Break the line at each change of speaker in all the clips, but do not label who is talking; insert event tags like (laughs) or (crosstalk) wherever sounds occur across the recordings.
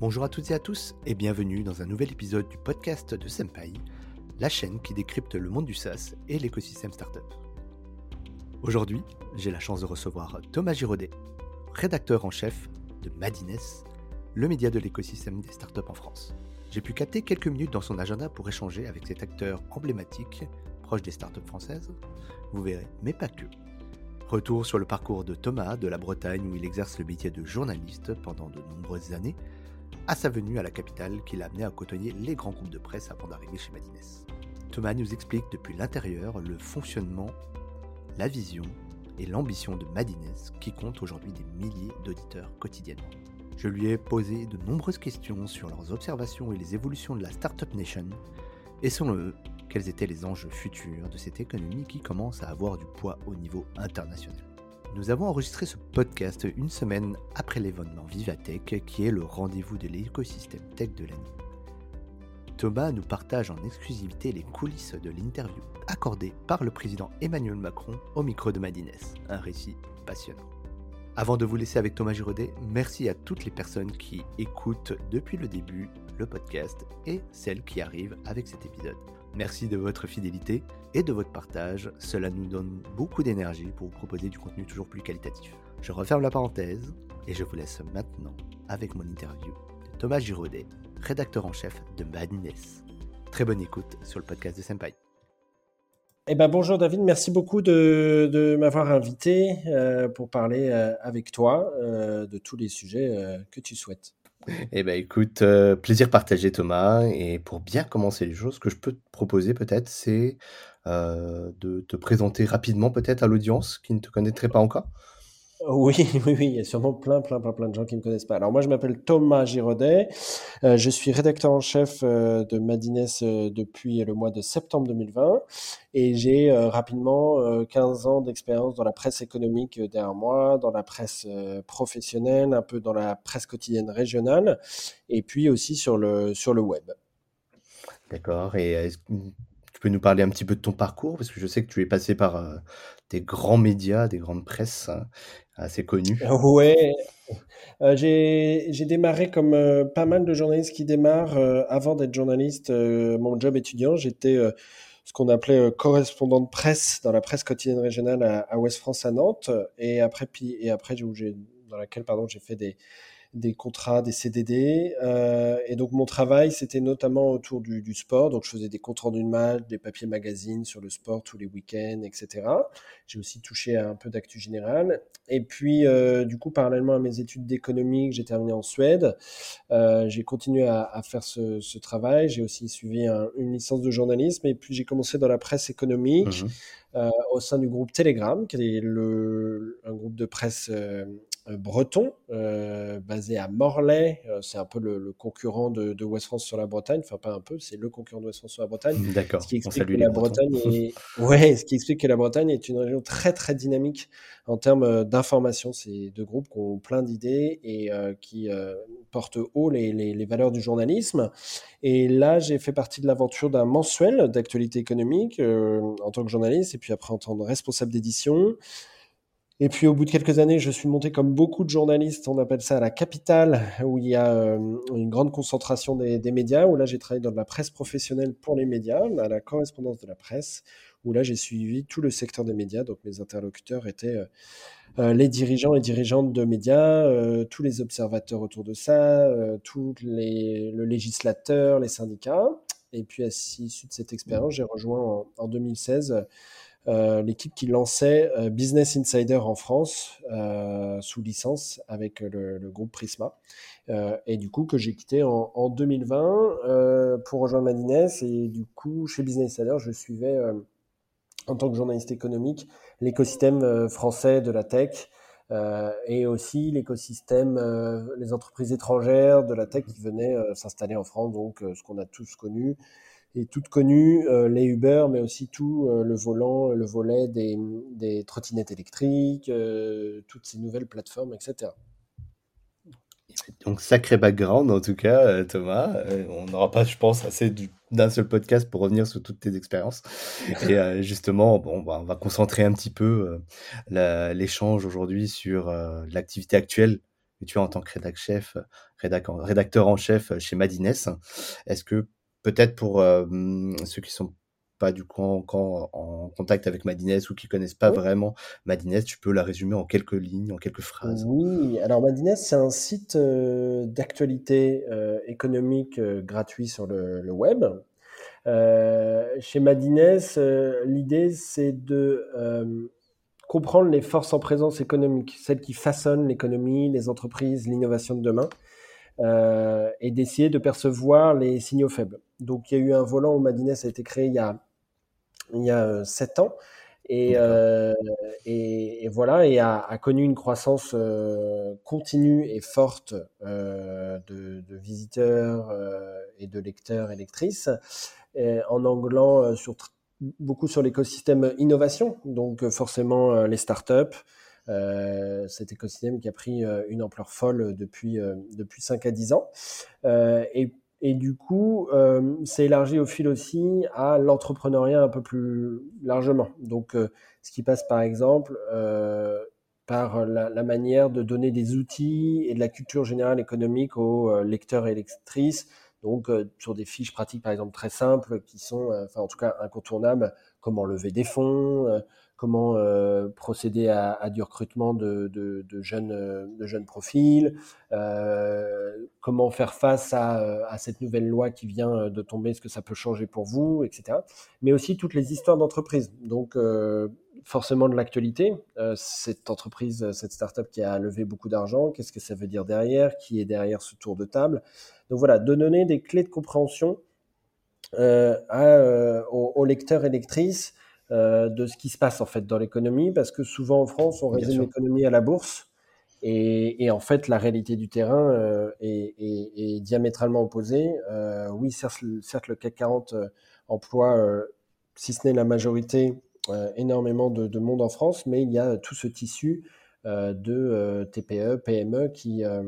Bonjour à toutes et à tous et bienvenue dans un nouvel épisode du podcast de Senpai, la chaîne qui décrypte le monde du SaaS et l'écosystème startup. Aujourd'hui, j'ai la chance de recevoir Thomas Giraudet, rédacteur en chef de Madines, le média de l'écosystème des startups en France. J'ai pu capter quelques minutes dans son agenda pour échanger avec cet acteur emblématique, proche des startups françaises, vous verrez, mais pas que. Retour sur le parcours de Thomas de la Bretagne où il exerce le métier de journaliste pendant de nombreuses années, à sa venue à la capitale qui l'a amené à côtoyer les grands groupes de presse avant d'arriver chez Madines. Thomas nous explique depuis l'intérieur le fonctionnement, la vision et l'ambition de Madines qui compte aujourd'hui des milliers d'auditeurs quotidiennement. Je lui ai posé de nombreuses questions sur leurs observations et les évolutions de la Startup Nation, et selon eux, quels étaient les enjeux futurs de cette économie qui commence à avoir du poids au niveau international. Nous avons enregistré ce podcast une semaine après l'événement Vivatech, qui est le rendez-vous de l'écosystème tech de l'année. Thomas nous partage en exclusivité les coulisses de l'interview accordée par le président Emmanuel Macron au micro de Madines, un récit passionnant. Avant de vous laisser avec Thomas Giraudet, merci à toutes les personnes qui écoutent depuis le début le podcast et celles qui arrivent avec cet épisode. Merci de votre fidélité et de votre partage. Cela nous donne beaucoup d'énergie pour vous proposer du contenu toujours plus qualitatif. Je referme la parenthèse et je vous laisse maintenant avec mon interview Thomas Giraudet, rédacteur en chef de Madness. Très bonne écoute sur le podcast de Senpai.
Eh ben, bonjour David, merci beaucoup de, m'avoir invité euh, pour parler euh, avec toi euh, de tous les sujets que tu souhaites.
Eh ben écoute, euh, plaisir partagé Thomas et pour bien commencer les choses, ce que je peux te proposer peut-être, c'est, euh, de te présenter rapidement peut-être à l'audience qui ne te connaîtrait pas encore?
Oui, (laughs) oui, oui, il y a sûrement plein, plein, plein, plein de gens qui ne me connaissent pas. Alors moi, je m'appelle Thomas Giraudet, euh, je suis rédacteur en chef euh, de Madines euh, depuis le mois de septembre 2020 et j'ai rapidement 15 ans d'expérience dans la presse économique derrière moi, dans la presse professionnelle, un peu dans la presse quotidienne régionale et puis aussi sur le, sur le web.
D'accord et tu peux nous parler un petit peu de ton parcours? Parce que je sais que tu es passé par, des grands médias, des grandes presses, hein, assez connues.
Ouais, j'ai démarré comme, pas mal de journalistes qui démarrent, avant d'être journaliste, mon job étudiant, j'étais, ce qu'on appelait, correspondant de presse dans la presse quotidienne régionale à à Ouest France à Nantes. Et après puis et après j'ai dans laquelle j'ai fait des des contrats, des CDD. Euh, et donc mon travail, c'était notamment autour du, du, sport. Donc je faisais des comptes rendus de match, des papiers magazines sur le sport tous les week-ends, etc. J'ai aussi touché à un peu d'actu général. Et puis euh, du coup, parallèlement à mes études d'économie que j'ai terminé en Suède, euh, j'ai continué à, à, faire ce, ce travail. J'ai aussi suivi un, une licence de journalisme. Et puis j'ai commencé dans la presse économique. Mmh euh, au sein du groupe Telegram, qui est le, un groupe de presse euh, breton, euh, basé à Morlaix. Euh, c'est un peu le, concurrent de, de, West France sur la Bretagne. Enfin, pas un peu, c'est le concurrent de West France sur la Bretagne.
D'accord.
Ce qui explique que la Bretagne est... (laughs) ouais, ce qui explique que la Bretagne est une région très très dynamique en termes d'information. C'est deux groupes qui ont plein d'idées et euh, qui euh, portent haut les, les, les, valeurs du journalisme. Et là, j'ai fait partie de l'aventure d'un mensuel d'actualité économique euh, en tant que journaliste et puis après en tant que responsable d'édition. Et puis au bout de quelques années, je suis monté comme beaucoup de journalistes, on appelle ça la capitale, où il y a euh, une grande concentration des, médias, où là j'ai travaillé dans de la presse professionnelle pour les médias, à la correspondance de la presse, où là j'ai suivi tout le secteur des médias, donc mes interlocuteurs étaient euh, euh les dirigeants et dirigeantes de médias, tous les observateurs autour de ça, euh, tous les, le législateur, les syndicats. Et puis à l'issue de cette expérience, j'ai rejoint en, en 2016 euh, l'équipe qui lançait euh, Business Insider en France euh, sous licence avec le, le groupe Prisma. et du coup, que j'ai quitté en, en 2020 pour rejoindre Madines. Et du coup, chez Business Insider, je suivais en tant que journaliste économique l'écosystème français de la tech. Euh, et aussi l'écosystème, euh, les entreprises étrangères de la tech qui venaient euh, s'installer en France, donc ce qu'on a tous connu, et toutes connues, euh, les Uber, mais aussi tout euh, le volant, le volet des, trottinettes électriques, euh, toutes ces nouvelles plateformes, etc.
Donc sacré background en tout cas, Thomas. on n'aura pas, je pense, assez d'un seul podcast pour revenir sur toutes tes expériences. Et justement, bon, bah, on va concentrer un petit peu l'échange aujourd'hui sur l'activité actuelle que tu as en tant que rédacteur en chef chez Madines. Est-ce que peut-être pour ceux qui sont pas du coup encore en contact avec Madines ou qui connaissent pas vraiment Madines, tu peux la résumer en quelques lignes, en quelques phrases.
Oui, alors Madines, c'est un site d'actualité économique gratuit sur le, web. chez Madines, l'idée c'est de comprendre les forces en présence économique, celles qui façonnent l'économie, les entreprises, l'innovation de demain, euh, et d'essayer de percevoir les signaux faibles. Donc il y a eu un volant où Madines a été créé il y a, il y a euh, sept ans. Et, euh, et, voilà, et a, a connu une croissance continue et forte de, de, visiteurs et de lecteurs et lectrices, en anglant sur beaucoup sur l'écosystème innovation, donc forcément les startups. Euh, cet écosystème qui a pris une ampleur folle depuis, depuis 5 à 10 ans. et, du coup, c'est élargi au fil aussi à l'entrepreneuriat un peu plus largement. Donc, ce qui passe par exemple par la, la, manière de donner des outils et de la culture générale économique aux lecteurs et lectrices donc, euh, sur des fiches pratiques, par exemple, très simples, qui sont, euh, enfin, en tout cas, incontournables, comment lever des fonds, euh, comment procéder à, du recrutement de, jeunes, de jeunes profils, comment faire face à, cette nouvelle loi qui vient de tomber, ce que ça peut changer pour vous, etc. Mais aussi toutes les histoires d'entreprise. Donc, forcément de l'actualité. cette entreprise, cette startup qui a levé beaucoup d'argent, qu'est-ce que ça veut dire derrière Qui est derrière ce tour de table donc voilà, de donner des clés de compréhension euh, euh, aux, lecteurs et lectrices euh, de ce qui se passe en fait dans l'économie, parce que souvent en France, on résume l'économie à la bourse. Et, en fait, la réalité du terrain est, diamétralement opposée. oui, certes, le CAC 40 emploie, si ce n'est la majorité, énormément de, monde en France, mais il y a tout ce tissu euh, de euh, TPE, PME qui, euh,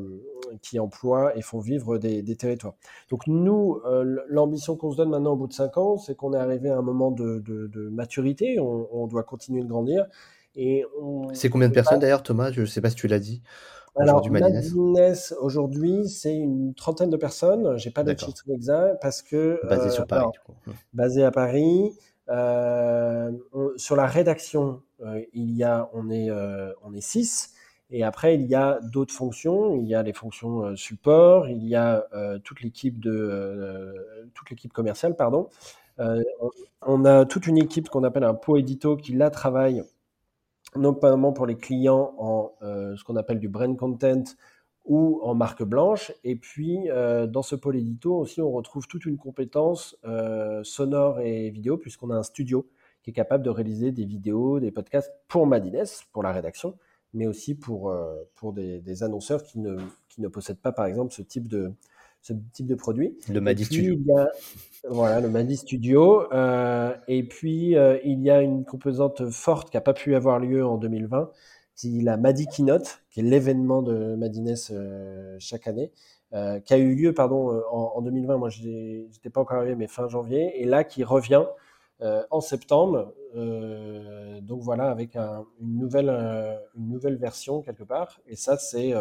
qui emploient et font vivre des, territoires. Donc nous, l'ambition qu'on se donne maintenant au bout de cinq ans, c'est qu'on est arrivé à un moment de, maturité, on, doit continuer de grandir. Et
c'est combien de personnes d'ailleurs, Thomas? Je ne sais pas si tu l'as dit.
Alors, Madines, aujourd'hui, c'est une trentaine de personnes. J'ai pas de chiffre exact parce que.
Basé sur Paris, du coup.
Basé à Paris. Euh, sur la rédaction, euh, il y a, on est, euh, on est six. Et après, il y a d'autres fonctions. Il y a les fonctions support. Il y a toute l'équipe de toute l'équipe commerciale, pardon. on, a toute une équipe qu'on appelle un pot édito qui là travaille notamment pour les clients en ce qu'on appelle du brand content ou en marque blanche. Et puis, euh, dans ce pôle édito aussi, on retrouve toute une compétence euh, sonore et vidéo, puisqu'on a un studio qui est capable de réaliser des vidéos, des podcasts pour Madines, pour la rédaction, mais aussi pour, euh, pour des, annonceurs qui ne, qui ne possèdent pas, par exemple, ce type de, ce type de produit.
Le Madi Studio.
voilà, le Madi Studio. et puis, il y a une composante forte qui n'a pas pu avoir lieu en 2020, c'est la Madi Keynote, qui est l'événement de Madines euh, chaque année, euh, qui a eu lieu pardon, euh, en, 2020. Moi, je n'étais pas encore arrivé, mais fin janvier, et là qui revient en septembre. donc voilà, avec une, nouvelle, une nouvelle version quelque part. Et ça, c'est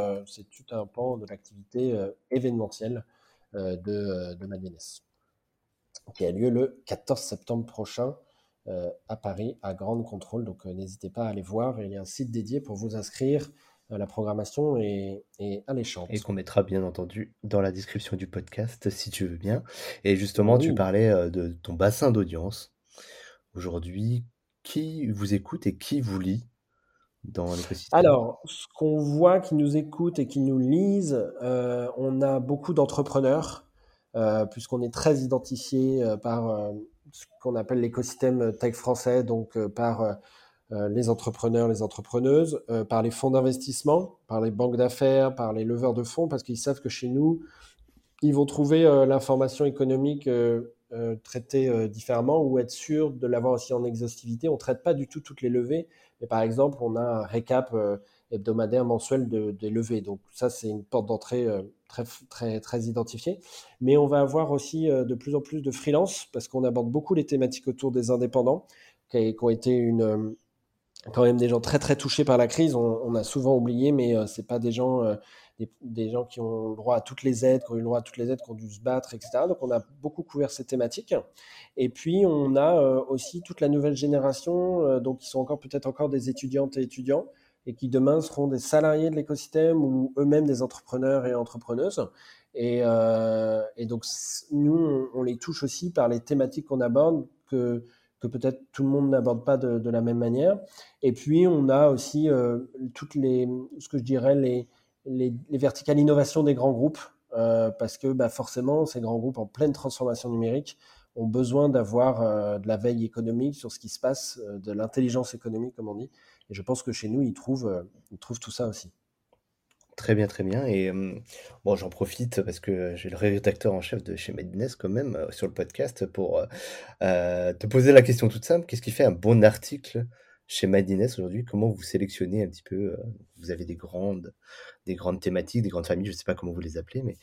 tout un pan de l'activité événementielle de, de Madines, qui a lieu le 14 septembre prochain euh, à Paris, à Grande Contrôle. Donc euh, n'hésitez pas à aller voir. Il y a un site dédié pour vous inscrire à la programmation et, à l'échange.
Et qu'on mettra bien entendu dans la description du podcast si tu veux bien. Et justement, tu parlais euh, de ton bassin d'audience. Aujourd'hui, qui vous écoute et qui vous lit dans l'écosystème?
Alors, ce qu'on voit qui nous écoute et qui nous lise, on a beaucoup d'entrepreneurs, puisqu'on est très identifié par ce qu'on appelle l'écosystème tech français, donc euh, par euh, euh, les entrepreneurs, les entrepreneuses, par les fonds d'investissement, par les banques d'affaires, par les leveurs de fonds, parce qu'ils savent que chez nous, ils vont trouver l'information économique traitée différemment ou être sûr de l'avoir aussi en exhaustivité. On ne traite pas du tout toutes les levées, mais par exemple, on a un récap hebdomadaire mensuel de, des levées. Donc ça, c'est une porte d'entrée très, très, très identifié. Mais on va avoir aussi euh, de plus en plus de freelance parce qu'on aborde beaucoup les thématiques autour des indépendants qui, ont été une, euh, quand même des gens très très touchés par la crise. On, a souvent oublié, mais euh, c'est pas des gens, des, gens qui ont le droit à toutes les aides, qui ont eu le droit à toutes les aides, qui ont dû se battre, etc. Donc on a beaucoup couvert ces thématiques. Et puis on a aussi toute la nouvelle génération, donc qui sont encore peut-être encore des étudiantes et étudiants, et qui demain seront des salariés de l'écosystème ou eux-mêmes des entrepreneurs et entrepreneuses. Et, et donc nous, on, les touche aussi par les thématiques qu'on aborde que peut-être tout le monde n'aborde pas de, la même manière. Et puis, on a aussi euh, toutes les, ce que je dirais, les, les, verticales innovation des grands groupes, euh, parce que bah, forcément, ces grands groupes en pleine transformation numérique ont besoin d'avoir euh, de la veille économique sur ce qui se passe, de l'intelligence économique, comme on dit. Et je pense que chez nous, ils trouvent, ils trouvent tout ça aussi.
Très bien, très bien. Et bon, j'en profite parce que j'ai le rédacteur en chef de chez Medines quand même sur le podcast pour te poser la question toute simple. Qu'est-ce qui fait un bon article chez Medines aujourd'hui? Comment vous sélectionnez un petit peu? vous avez des grandes, des grandes thématiques, des grandes familles, je ne sais pas comment vous les appelez, mais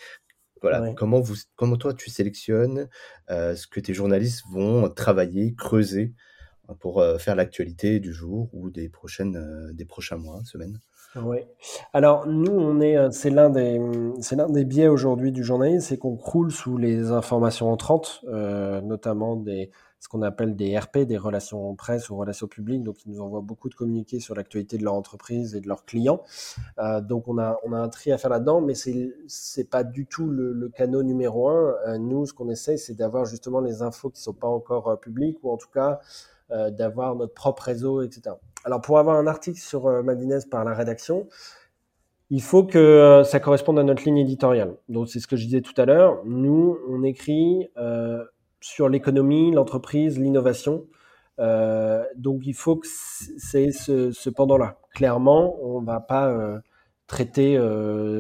voilà, comment vous, comment toi tu sélectionnes ce que tes journalistes vont travailler, creuser pour faire l'actualité du jour ou des prochaines, des prochains mois, semaines?
Oui. Alors nous, on est, euh, c'est l'un des, c'est l'un des biais aujourd'hui du journalisme, c'est qu'on croule sous les informations entrantes, euh, notamment des, ce qu'on appelle des RP, des relations presse ou relations publiques. Donc, ils nous envoient beaucoup de communiqués sur l'actualité de leur entreprise et de leurs clients. Euh, donc, on a, on a un tri à faire là-dedans, mais c'est, c'est pas du tout le, le canot numéro un. nous, ce qu'on essaie, c'est d'avoir justement les infos qui sont pas encore publiques ou en tout cas d'avoir notre propre réseau, etc. Alors, pour avoir un article sur euh, Madinez par la rédaction, il faut que euh, ça corresponde à notre ligne éditoriale. Donc, c'est ce que je disais tout à l'heure. Nous, on écrit euh, sur l'économie, l'entreprise, l'innovation. donc, il faut que c'est ce, pendant-là. Clairement, on ne va pas traiter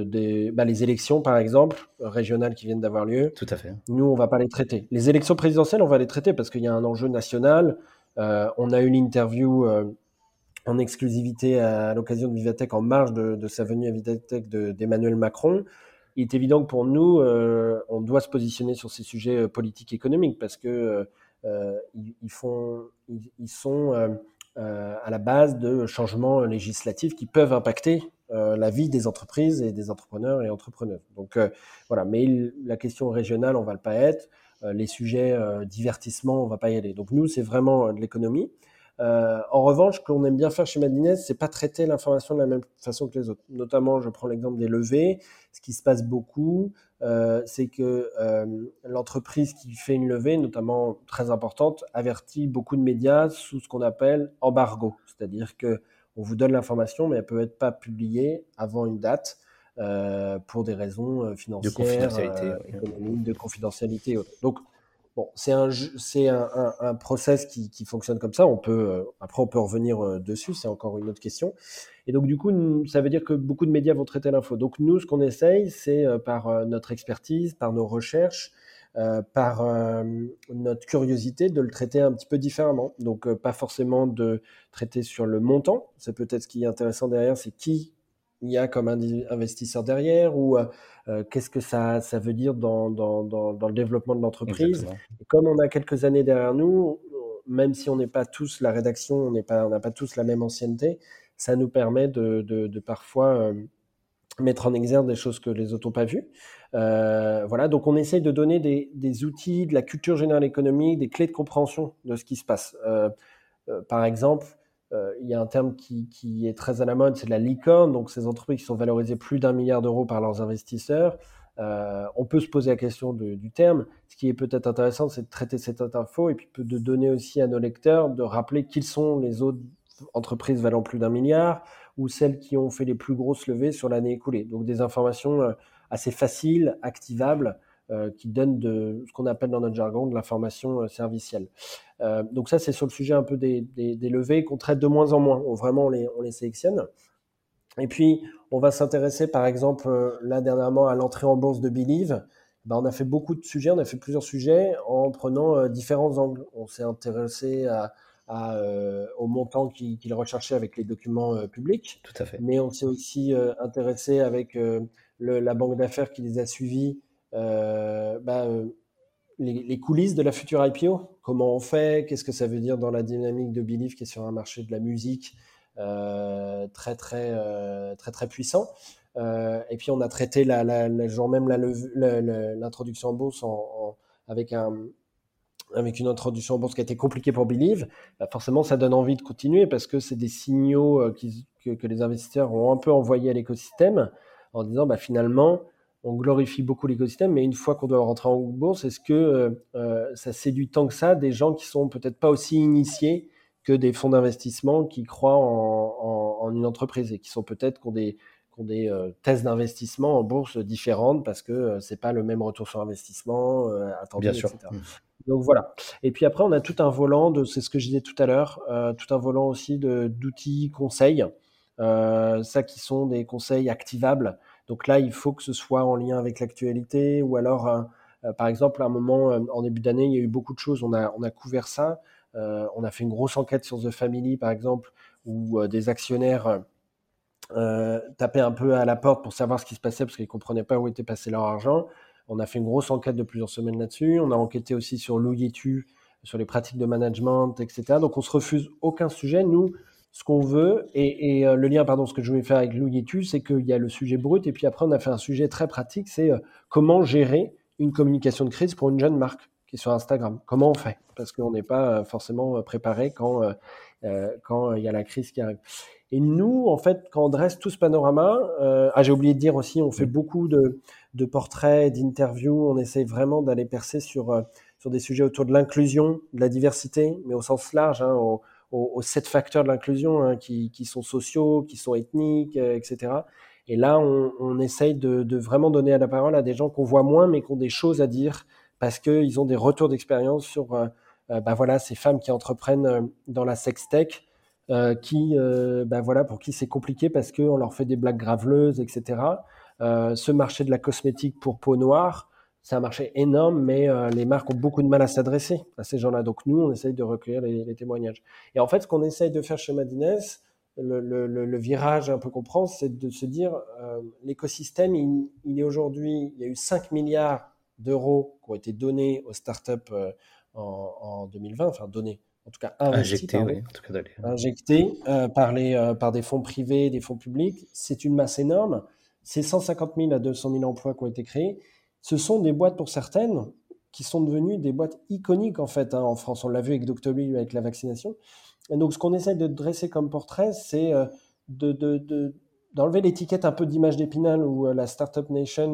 des, bah, les élections, par exemple, régionales qui viennent d'avoir lieu.
Tout à fait.
Nous, on ne va pas les traiter. Les élections présidentielles, on va les traiter parce qu'il y a un enjeu national. on a eu l'interview en exclusivité à, l'occasion de Vivatech en marge de, sa venue à Vivatech d'Emmanuel Macron. Il est évident que pour nous, euh, on doit se positionner sur ces sujets euh, politiques économiques parce que euh, ils, sont à la base de changements législatifs qui peuvent impacter la vie des entreprises et des entrepreneurs et entrepreneurs. Donc voilà, mais la question régionale, on va le pas être. les sujets divertissement, on va pas y aller. Donc nous, c'est vraiment de l'économie. Euh, en revanche, ce qu'on aime bien faire chez Madinez, c'est pas traiter l'information de la même façon que les autres. Notamment, je prends l'exemple des levées. Ce qui se passe beaucoup, euh, c'est que euh, l'entreprise qui fait une levée, notamment très importante, avertit beaucoup de médias sous ce qu'on appelle embargo. C'est-à-dire que on vous donne l'information, mais elle peut être pas publiée avant une date. pour des raisons financières, de confidentialité, économiques, de confidentialité. Donc, C'est un, un, un, process qui, fonctionne comme ça. On peut, euh, après, on peut revenir euh, dessus. C'est encore une autre question. Et donc, du coup, ça veut dire que beaucoup de médias vont traiter l'info. Donc, nous, ce qu'on essaye, c'est euh, par notre expertise, par nos recherches, par notre curiosité, de le traiter un petit peu différemment. Donc, pas forcément de traiter sur le montant. C'est peut-être ce qui est intéressant derrière, c'est qui il y a comme investisseur derrière ou euh, euh, qu'est-ce que ça, ça veut dire dans, dans, dans, le développement de l'entreprise? Comme on a quelques années derrière nous, même si on n'est pas tous la rédaction, on n'est pas, on n'a pas tous la même ancienneté, ça nous permet de, de, parfois euh, mettre en exergue des choses que les autres n'ont pas vues. voilà, donc on essaye de donner des, des, outils, de la culture générale économique, des clés de compréhension de ce qui se passe. par exemple, euh, il y a un terme qui, est très à la mode, c'est la licorne, donc ces entreprises qui sont valorisées plus d'un milliard d'euros par leurs investisseurs. Euh, on peut se poser la question du terme. Ce qui est peut-être intéressant, c'est de traiter cette info et puis de donner aussi à nos lecteurs de rappeler qui sont les autres entreprises valant plus d'un milliard ou celles qui ont fait les plus grosses levées sur l'année écoulée. Donc des informations euh, assez faciles, activables, euh, qui donne de ce qu'on appelle dans notre jargon de l'information euh, servicielle. Euh, donc ça, c'est sur le sujet un peu des, des, levées qu'on traite de moins en moins. On, vraiment, on les, on les sélectionne. Et puis, on va s'intéresser, par exemple, là dernièrement, à l'entrée en bourse de Believe. Ben, on a fait beaucoup de sujets, on a fait plusieurs sujets en prenant différents angles. On s'est intéressé à, à, au montant qu'il recherchait avec les documents publics.
Tout à fait.
Mais on s'est aussi intéressé avec le, la banque d'affaires qui les a suivis euh, bah, euh, les, coulisses de la future IPO. Comment on fait Qu'est-ce que ça veut dire dans la dynamique de Belief qui est sur un marché de la musique euh, très très très très puissant. et puis on a traité la, le jour même l'introduction en bourse avec un, avec une introduction en bourse qui a été compliquée pour Believe, bah, forcément ça donne envie de continuer parce que c'est des signaux euh, que, les investisseurs ont un peu envoyés à l'écosystème en disant bah, finalement on glorifie beaucoup l'écosystème, mais une fois qu'on doit rentrer en bourse, est-ce que euh, euh, ça séduit tant que ça des gens qui sont peut-être pas aussi initiés que des fonds d'investissement qui croient en, une entreprise et qui sont peut-être qui ont des, des tests d'investissement en bourse différentes parce que c'est pas le même retour sur investissement attendu,
Bien sûr.
etc. Donc voilà. Et puis après, on a tout un volant de, c'est ce que je disais tout à l'heure, euh, tout un volant aussi d'outils conseils, euh, ça qui sont des conseils activables. Donc là, il faut que ce soit en lien avec l'actualité ou alors, euh, par exemple, à un moment en début d'année, il y a eu beaucoup de choses. On a, on a couvert ça. on a fait une grosse enquête sur The Family, par exemple, où des actionnaires tapaient un peu à la porte pour savoir ce qui se passait parce qu'ils ne comprenaient pas où était passé leur argent. On a fait une grosse enquête de plusieurs semaines là-dessus. On a enquêté aussi sur l'OIETU, sur les pratiques de management, etc. Donc on se refuse aucun sujet. Nous, ce qu'on veut, et, euh, le lien, pardon, ce que je voulais faire avec l'OIETU, c'est qu'il y a le sujet brut, et puis après on a fait un sujet très pratique, c'est euh, comment gérer une communication de crise pour une jeune marque qui est sur Instagram. Comment on fait? Parce qu'on n'est pas euh, forcément préparé quand quand il y a la crise qui arrive. Et nous, en fait, quand on dresse tout ce panorama, ah, j'ai oublié de dire aussi, on fait beaucoup de, de portraits, d'interviews, on essaie vraiment d'aller percer sur, sur des sujets autour de l'inclusion, de la diversité, mais au sens large, hein, aux, aux, sept facteurs de l'inclusion hein, qui, qui, sont sociaux, qui sont ethniques, euh, etc. Et là, on, on essaye de, de, vraiment donner la parole à des gens qu'on voit moins, mais qui ont des choses à dire parce qu'ils ont des retours d'expérience sur euh, euh, bah voilà, ces femmes qui entreprennent dans la sextech, euh, qui, euh, ben voilà, pour qui c'est compliqué parce qu'on leur fait des blagues graveleuses, etc. Euh, ce marché de la cosmétique pour peau noire, c'est un marché énorme, mais les marques ont beaucoup de mal à s'adresser à ces gens-là. Donc nous, on essaye de recueillir les, témoignages. Et en fait, ce qu'on essaye de faire chez Madines, le, le, le, virage un peu qu'on prend, c'est de se dire, l'écosystème, il, il, est aujourd'hui, il y a eu 5 milliards d'euros qui ont été donnés aux startups en, en 2020, enfin donnés, en tout cas injecté, injecté euh, par, les, euh, par des fonds privés, des fonds publics. C'est une masse énorme. C'est 150 000 à 200 000 emplois qui ont été créés. Ce sont des boîtes pour certaines qui sont devenues des boîtes iconiques en fait hein, en France. On l'a vu avec Doctolib, avec la vaccination. Et donc ce qu'on essaie de dresser comme portrait, c'est euh, de, de, de d'enlever l'étiquette un peu d'image d'épinal où la Startup Nation,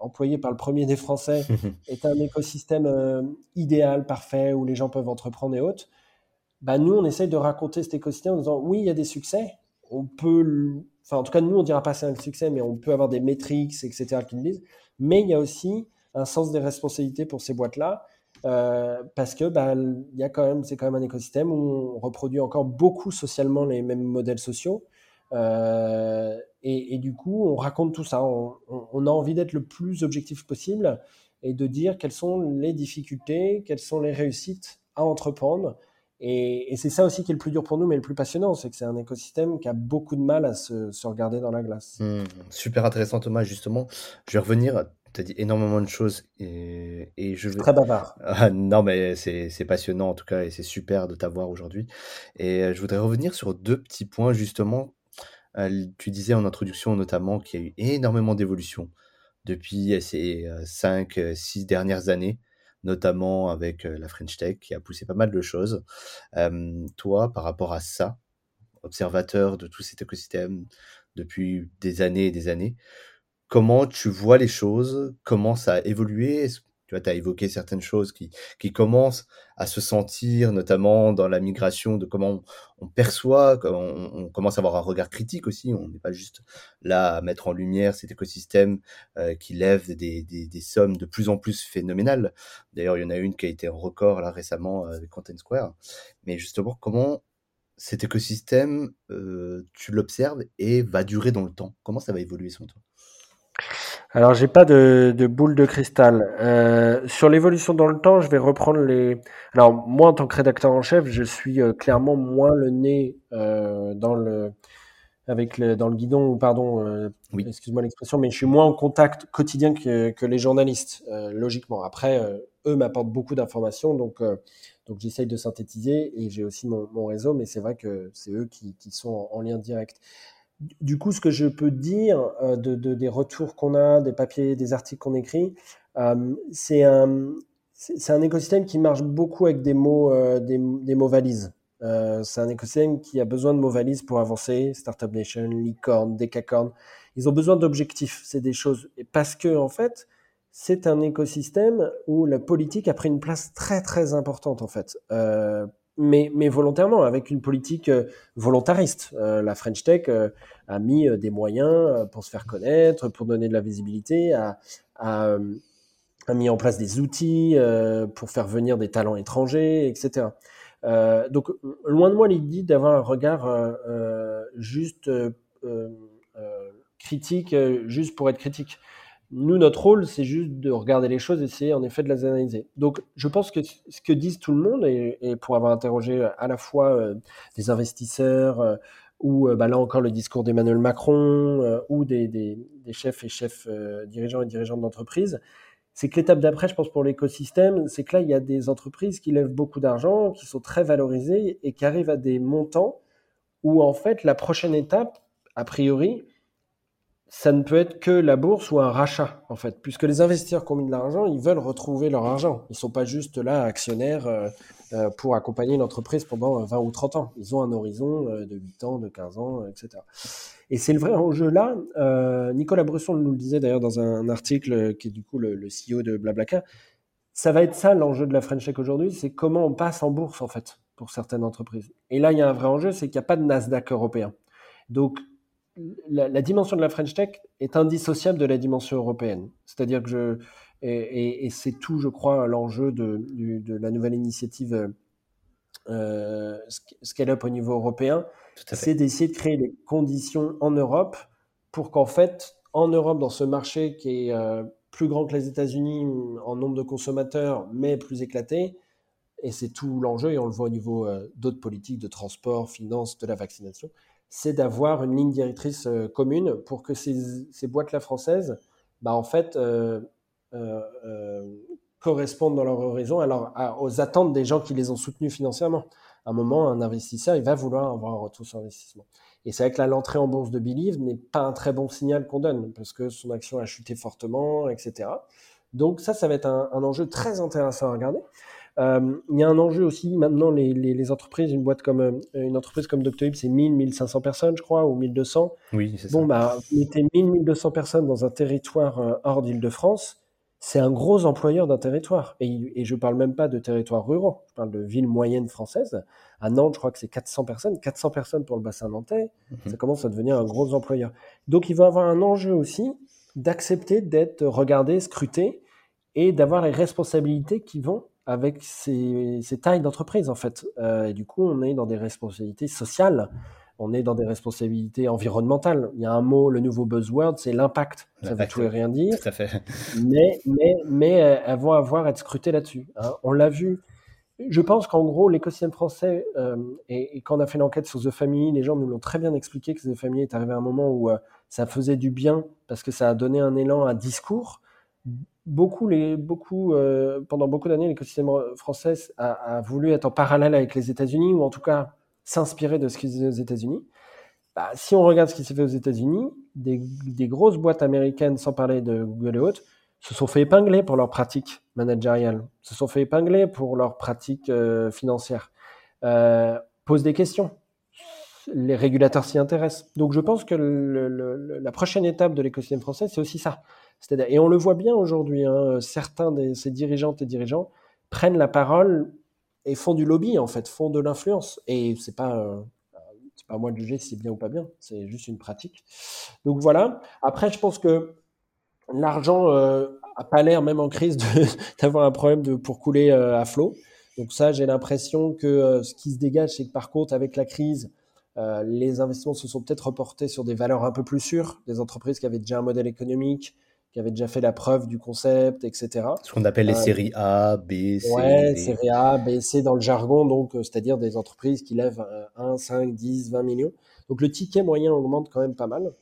employée par le premier des Français, (laughs) est un écosystème idéal, parfait, où les gens peuvent entreprendre et autres. Bah, nous, on essaye de raconter cet écosystème en disant oui, il y a des succès. On peut, enfin, en tout cas, nous, on dira pas c'est un succès, mais on peut avoir des métriques, etc., qui le disent. Mais il y a aussi un sens des responsabilités pour ces boîtes-là. parce que bah, y a quand même, c'est quand même un écosystème où on reproduit encore beaucoup socialement les mêmes modèles sociaux. Euh, et, du coup, on raconte tout ça. On, a envie d'être le plus objectif possible et de dire quelles sont les difficultés, quelles sont les réussites à entreprendre. Et, c'est ça aussi qui est le plus dur pour nous, mais le plus passionnant, c'est que c'est un écosystème qui a beaucoup de mal à se, regarder dans la glace.
Mmh, super intéressant, Thomas. Justement, je vais revenir. Tu as dit énormément de choses et, et je
Très bavard. (laughs)
Ah, non, mais c'est passionnant en tout cas et c'est super de t'avoir aujourd'hui. Et euh, je voudrais revenir sur deux petits points justement tu disais en introduction notamment qu'il y a eu énormément d'évolutions depuis ces 5, 6 dernières années, notamment avec la French Tech qui a poussé pas mal de choses. toi, par rapport à ça, observateur de tout cet écosystème depuis des années et des années, comment tu vois les choses? Comment ça a évolué? Tu vois, as évoqué certaines choses qui, qui commencent à se sentir, notamment dans la migration, de comment on, perçoit, comment on, commence à avoir un regard critique aussi. On n'est pas juste là à mettre en lumière cet écosystème euh, qui lève des, des, des, sommes de plus en plus phénoménales. D'ailleurs, il y en a une qui a été en record là récemment euh, avec Content Square. Mais justement, comment cet écosystème, euh, tu l'observes et va durer dans le temps? Comment ça va évoluer selon toi?
Alors, j'ai pas de, de, boule de cristal. Euh, sur l'évolution dans le temps, je vais reprendre les. Alors, moi, en tant que rédacteur en chef, je suis euh, clairement moins le nez euh, dans le avec le, dans le guidon, pardon, euh, oui. excuse-moi l'expression, mais je suis moins en contact quotidien que, que les journalistes, euh, logiquement. Après, euh, eux m'apportent beaucoup d'informations, donc donc j'essaye de synthétiser et j'ai aussi mon, mon, réseau, mais c'est vrai que c'est eux qui, qui sont en, en lien direct. Du coup, ce que je peux dire de, des retours qu'on a, des papiers, des articles qu'on écrit, c'est un, c'est un écosystème qui marche beaucoup avec des mots, des, des, mots valises. c'est un écosystème qui a besoin de mots valises pour avancer. Startup Nation, Licorne, Decacorn, ils ont besoin d'objectifs. C'est des choses parce que en fait, c'est un écosystème où la politique a pris une place très très importante en fait. Euh, mais, volontairement, avec une politique euh, volontariste. Euh, la French Tech a mis des moyens pour se faire connaître, pour donner de la visibilité, a mis en place des outils pour faire venir des talents étrangers, etc. donc, loin de moi l'idée d'avoir un regard juste critique, juste pour être critique. Nous, notre rôle, c'est juste de regarder les choses, essayer en effet de les analyser. Donc, je pense que ce que disent tout le monde, et, pour avoir interrogé à la fois euh, des investisseurs, euh, ou euh, bah, là encore le discours d'Emmanuel Macron, ou des, chefs et chefs dirigeants et dirigeantes d'entreprise, c'est que l'étape d'après, je pense, pour l'écosystème, c'est que là, il y a des entreprises qui lèvent beaucoup d'argent, qui sont très valorisées et qui arrivent à des montants où, en fait, la prochaine étape, a priori, ça ne peut être que la bourse ou un rachat, en fait, puisque les investisseurs qui ont mis de l'argent, ils veulent retrouver leur argent. Ils ne sont pas juste là, actionnaires, euh, euh, pour accompagner l'entreprise pendant 20 ou 30 ans. Ils ont un horizon euh, de 8 ans, de 15 ans, etc. Et c'est le vrai enjeu là. Nicolas Bresson nous le disait d'ailleurs dans un article qui est du coup le, le CEO de Blablacar. Ça va être ça l'enjeu de la French Tech aujourd'hui, c'est comment on passe en bourse, en fait, pour certaines entreprises. Et là, il y a un vrai enjeu, c'est qu'il n'y a pas de Nasdaq européen. Donc, la, dimension de la French Tech est indissociable de la dimension européenne. C'est-à-dire que je, et, c'est tout, je crois, l'enjeu de, la nouvelle initiative euh, Scale Up au niveau européen, c'est d'essayer de créer les conditions en Europe pour qu'en fait, en Europe, dans ce marché qui est euh, plus grand que les États-Unis en nombre de consommateurs, mais plus éclaté, et c'est tout l'enjeu, et on le voit au niveau euh, d'autres politiques de transport, finance, de la vaccination, c'est d'avoir une ligne directrice euh, commune pour que ces, boîtes-là françaises, bah, en fait, euh, euh, correspondent dans leur horizon alors, aux attentes des gens qui les ont soutenus financièrement. À un moment, un investisseur, il va vouloir avoir un retour sur investissement. Et c'est vrai que l'entrée en bourse de Believe n'est pas un très bon signal qu'on donne, parce que son action a chuté fortement, etc. Donc ça, ça va être un enjeu très intéressant à regarder. Euh, il y a un enjeu aussi maintenant, les, les, entreprises, une boîte comme euh, une entreprise comme Doctolib, c'est 1000, 1500 personnes, je crois, ou 1200.
Oui, c'est
bon, ça. bah, mettez 1000, 1200 personnes dans un territoire euh, hors d'Île-de-France, c'est un gros employeur d'un territoire. Et, et je parle même pas de territoires ruraux, je parle de villes moyennes françaises. À Nantes, je crois que c'est 400 personnes, 400 personnes pour le bassin nantais, mhm. ça commence à devenir un gros employeur. Donc il va avoir un enjeu aussi d'accepter d'être regardé, scruté, et d'avoir les responsabilités qui vont avec ces, tailles d'entreprise en fait. Euh, et du coup, on est dans des responsabilités sociales, on est dans des responsabilités environnementales. Il y a un mot, le nouveau buzzword, c'est l'impact. Ça veut tout et rien dire.
Tout à fait.
Mais, mais, mais euh, elles vont avoir à être scrutées là-dessus. Hein. On l'a vu. Je pense qu'en gros, l'écosystème français, euh, et, quand on a fait l'enquête sur The Family, les gens nous l'ont très bien expliqué que The Family est arrivé à un moment où ça faisait du bien parce que ça a donné un élan à discours beaucoup, euh, pendant beaucoup d'années, l'écosystème français a, voulu être en parallèle avec les États-Unis, ou en tout cas s'inspirer de ce qui se faisait aux États-Unis. Bah, si on regarde ce qui s'est fait aux États-Unis, des, grosses boîtes américaines, sans parler de Google et autres, se sont fait épingler pour leurs pratiques managériales, se sont fait épingler pour leurs pratiques euh, financières, euh, posent des questions. Les régulateurs s'y intéressent. Donc je pense que la prochaine étape de l'écosystème français, c'est aussi ça et on le voit bien aujourd'hui, hein, certains de ces dirigeantes et dirigeants prennent la parole et font du lobby, en fait, font de l'influence. Et c'est pas, euh, pas à moi de juger si c'est bien ou pas bien, c'est juste une pratique. Donc voilà. Après, je pense que l'argent euh, a pas l'air, même en crise, (laughs) d'avoir un problème de, pour couler euh, à flot. Donc ça, j'ai l'impression que euh, ce qui se dégage, c'est que par contre, avec la crise, les investissements se sont peut-être reportés sur des valeurs un peu plus sûres, des entreprises qui avaient déjà un modèle économique, qui avait déjà fait la preuve du concept, etc.
Ce qu'on appelle les euh, séries A, B, C.
Ouais, séries A, B, C dans le jargon, donc euh, c'est-à-dire des entreprises qui lèvent 1, 5, 10, 20 millions. Donc le ticket moyen augmente quand même pas mal.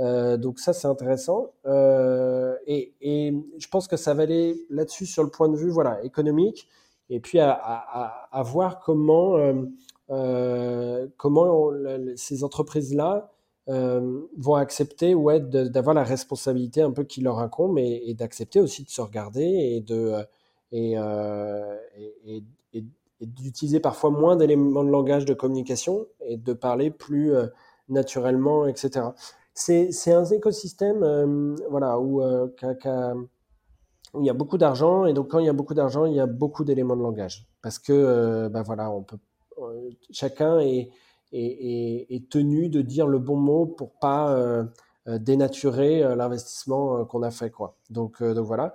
Euh, donc ça c'est intéressant. Euh, et, et, je pense que ça va aller là-dessus sur le point de vue voilà économique et puis à, à, à voir comment euh, comment ces entreprises là vont accepter ouais, d'avoir la responsabilité un peu qui leur incombe et, d'accepter aussi de se regarder et, et, d'utiliser parfois moins d'éléments de langage de communication et de parler plus naturellement, etc. C'est un écosystème voilà, où, où, il y a beaucoup d'argent et donc quand il y a beaucoup d'argent, il y a beaucoup d'éléments de langage parce que ben voilà, on peut, chacun est tenu de dire le bon mot pour pas euh, euh, dénaturer euh, l'investissement qu'on a fait. Quoi. Donc, voilà.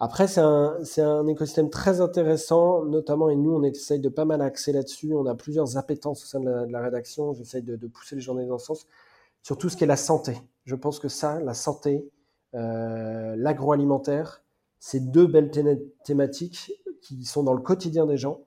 Après, c'est un, un, écosystème très intéressant, notamment, et nous, on essaye de pas mal axer là-dessus. On a plusieurs appétences au sein de la, rédaction. J'essaye de, pousser les journées dans ce sens, sur tout ce qui est la santé. Je pense que ça, la santé, l'agroalimentaire, c'est deux belles thématiques qui sont dans le quotidien des gens,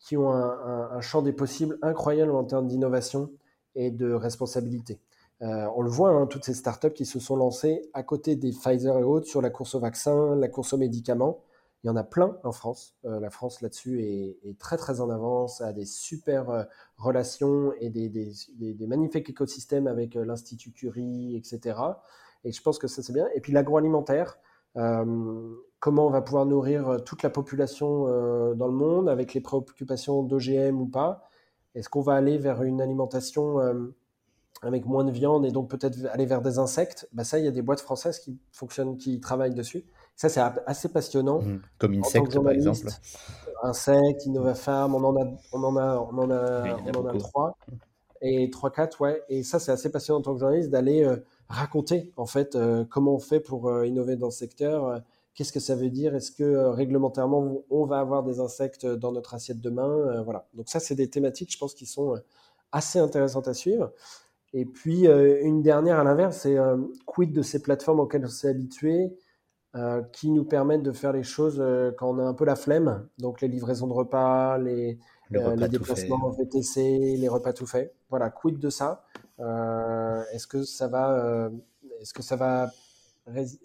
qui ont un, champ des possibles incroyable en termes d'innovation et de responsabilité. Euh, on le voit, hein, toutes ces startups qui se sont lancées à côté des Pfizer et autres sur la course au vaccin, la course aux médicaments. Il y en a plein en France. Euh, la France là-dessus est, très très en avance, a des super euh, relations et des, des, magnifiques écosystèmes avec l'Institut Curie, etc. Et je pense que ça c'est bien. Et puis l'agroalimentaire, comment on va pouvoir nourrir euh, toute la population euh, dans le monde avec les préoccupations d'OGM ou pas Est-ce qu'on va aller vers une alimentation euh, avec moins de viande et donc peut-être aller vers des insectes? Bah Ça, il y a des boîtes françaises qui fonctionnent, qui travaillent dessus. Ça, c'est assez passionnant. Mmh.
Comme Insect, par exemple.
Insect, InnovaFarm, on en a, on en a, on en a, on en a trois. Et trois, quatre, ouais. Et ça, c'est assez passionnant en tant que journaliste d'aller raconter, en fait, comment on fait pour innover dans ce secteur Qu'est-ce que ça veut dire? Est-ce que euh, réglementairement, on va avoir des insectes dans notre assiette demain? Euh, Voilà. Donc ça, c'est des thématiques, je pense, qui sont euh, assez intéressantes à suivre. Et puis, une dernière à l'inverse, c'est quid de ces plateformes auxquelles on s'est habitué, qui nous permettent de faire les choses quand on a un peu la flemme? Donc, les livraisons de repas, les, les déplacements VTC, les repas tout faits. Voilà, quid de ça? Est-ce que ça va, est-ce que ça va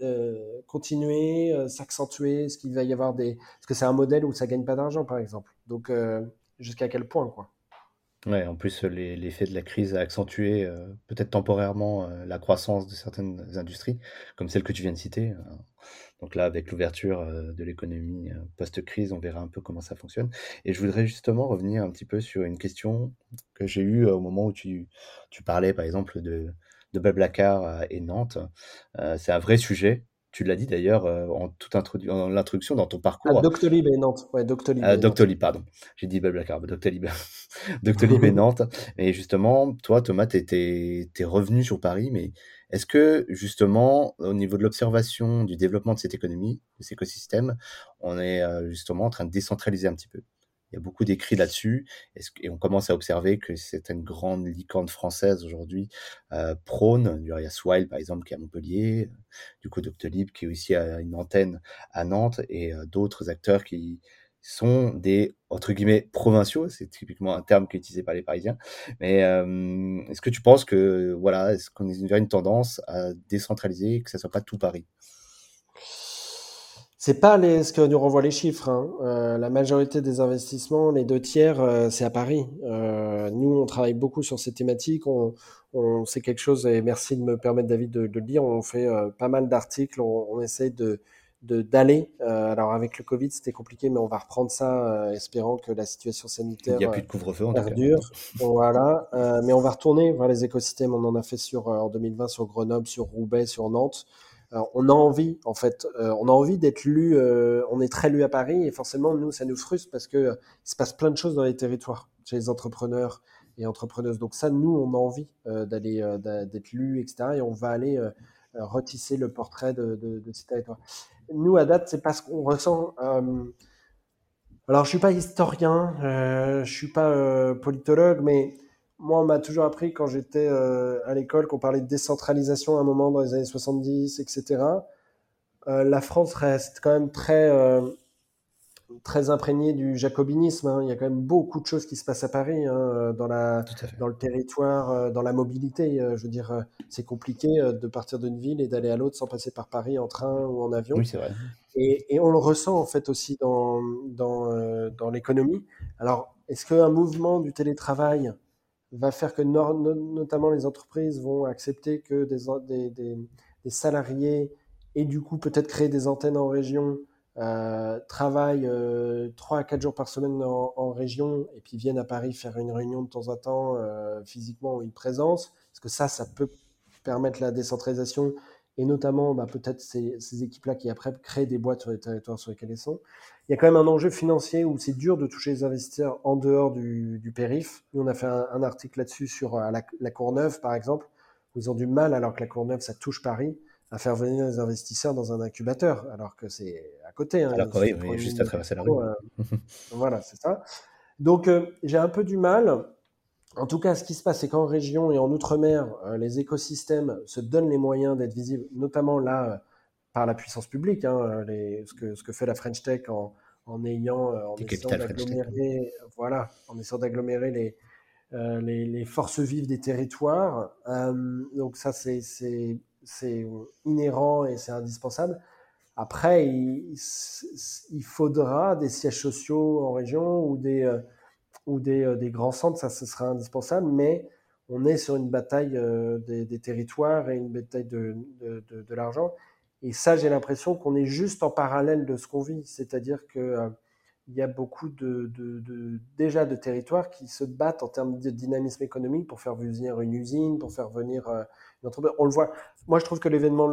euh, continuer, euh, s'accentuer Est-ce qu'il va y avoir des. Est-ce que c'est un modèle où ça gagne pas d'argent, par exemple? Donc, euh, jusqu'à quel point, quoi?
Ouais, en plus, l'effet de la crise a accentué peut-être temporairement la croissance de certaines industries, comme celle que tu viens de citer. Donc là, avec l'ouverture de l'économie post-crise, on verra un peu comment ça fonctionne. Et je voudrais justement revenir un petit peu sur une question que j'ai eue au moment où tu, tu parlais, par exemple, de, de Blablacar euh, et Nantes. Euh, c'est un vrai sujet. Tu l'as dit d'ailleurs euh, en toute l'introduction dans ton parcours.
Ah, Doctolib et Nantes. Ouais,
Doctolib, Doctolib pardon. J'ai dit Blablacar, Doctolib. (laughs) Doctolib et (laughs) Nantes. Et justement, toi, Thomas, tu es, revenu sur Paris, mais est-ce que justement, au niveau de l'observation du développement de cette économie, de cet écosystème, on est justement en train de décentraliser un petit peu? Il y a beaucoup d'écrits là-dessus et on commence à observer que une grande licorne française aujourd'hui euh, prône. Il y a Swile par exemple qui est à Montpellier, du coup Doctolib qui est aussi à une antenne à Nantes et euh, d'autres acteurs qui sont des entre guillemets provinciaux, c'est typiquement un terme qui est utilisé par les Parisiens. Mais euh, est-ce que tu penses que voilà, est-ce qu'on est vers une tendance à décentraliser, que ça soit pas tout Paris?
C'est pas les, ce que nous renvoient les chiffres. Hein. Euh, la majorité des investissements, les deux tiers, euh, c'est à Paris. Euh, nous, on travaille beaucoup sur ces thématiques. On, on c'est quelque chose, et merci de me permettre, David, de, de le dire. On fait pas mal d'articles. On, on, essaie de d'aller. Alors avec le Covid, c'était compliqué, mais on va reprendre ça, espérant que la situation sanitaire
Il n'y a plus de couvre-feu en
perdure. voilà. mais on va retourner voir les écosystèmes. On en a fait sur en 2020 sur Grenoble, sur Roubaix, sur Nantes on a envie, en fait, euh, on a envie d'être lu. Euh, on est très lu à Paris et forcément, nous, ça nous frustre parce que euh, il se passe plein de choses dans les territoires, chez les entrepreneurs et entrepreneuses. Donc ça, nous, on a envie d'aller d'être lu, etc. Et on va aller retisser le portrait de, ces territoires. Nous, à date, c'est pas ce qu'on ressent. alors, je suis pas historien, je suis pas politologue, mais moi, on m'a toujours appris quand j'étais euh, à l'école qu'on parlait de décentralisation à un moment dans les années 70, etc. Euh, la France reste quand même très, euh, très imprégnée du jacobinisme. Hein. Il y a quand même beaucoup de choses qui se passent à Paris, hein, dans, la, dans le territoire, dans la mobilité. je veux dire, c'est compliqué de partir d'une ville et d'aller à l'autre sans passer par Paris en train ou en avion.
Oui, c'est vrai.
Et, et, on le ressent en fait aussi dans, dans, dans l'économie. Alors, est-ce qu'un mouvement du télétravail va faire que notamment les entreprises vont accepter que des, des, salariés et du coup peut-être créer des antennes en région, euh, travaillent euh, 3 à 4 jours par semaine en, région et puis viennent à Paris faire une réunion de temps en temps euh, physiquement ou une présence, parce que ça, ça peut permettre la décentralisation et notamment bah, peut-être ces, ces équipes-là qui après créent des boîtes sur les territoires sur lesquels elles sont. Il y a quand même un enjeu financier où c'est dur de toucher les investisseurs en dehors du, du périph. Nous, on a fait un, article là-dessus sur euh, la, la Courneuve, par exemple, où ils ont du mal, alors que la Courneuve, ça touche Paris, à faire venir les investisseurs dans un incubateur, alors que c'est à côté.
Hein, alors oui, juste à traverser la rue. Euh, (laughs)
voilà, c'est ça. Donc, euh, j'ai un peu du mal en tout cas, ce qui se passe, c'est qu'en région et en outre-mer, euh, les écosystèmes se donnent les moyens d'être visibles, notamment là, euh, par la puissance publique, hein, euh, ce, que, ce que fait la French Tech en, ayant, en essayant d'agglomérer, voilà, en essayant d'agglomérer les, les, forces vives des territoires. donc ça, c'est inhérent et c'est indispensable. Après, il, il, faudra des sièges sociaux en région ou des ou euh, des, grands centres, ça ce sera indispensable, mais on est sur une bataille euh, des, territoires et une bataille de, l'argent. Et ça, j'ai l'impression qu'on est juste en parallèle de ce qu'on vit, c'est-à-dire que euh, il y a beaucoup de, déjà de territoires qui se battent en termes de dynamisme économique pour faire venir une usine, pour faire venir une entreprise. On le voit. Moi, je trouve que l'événement,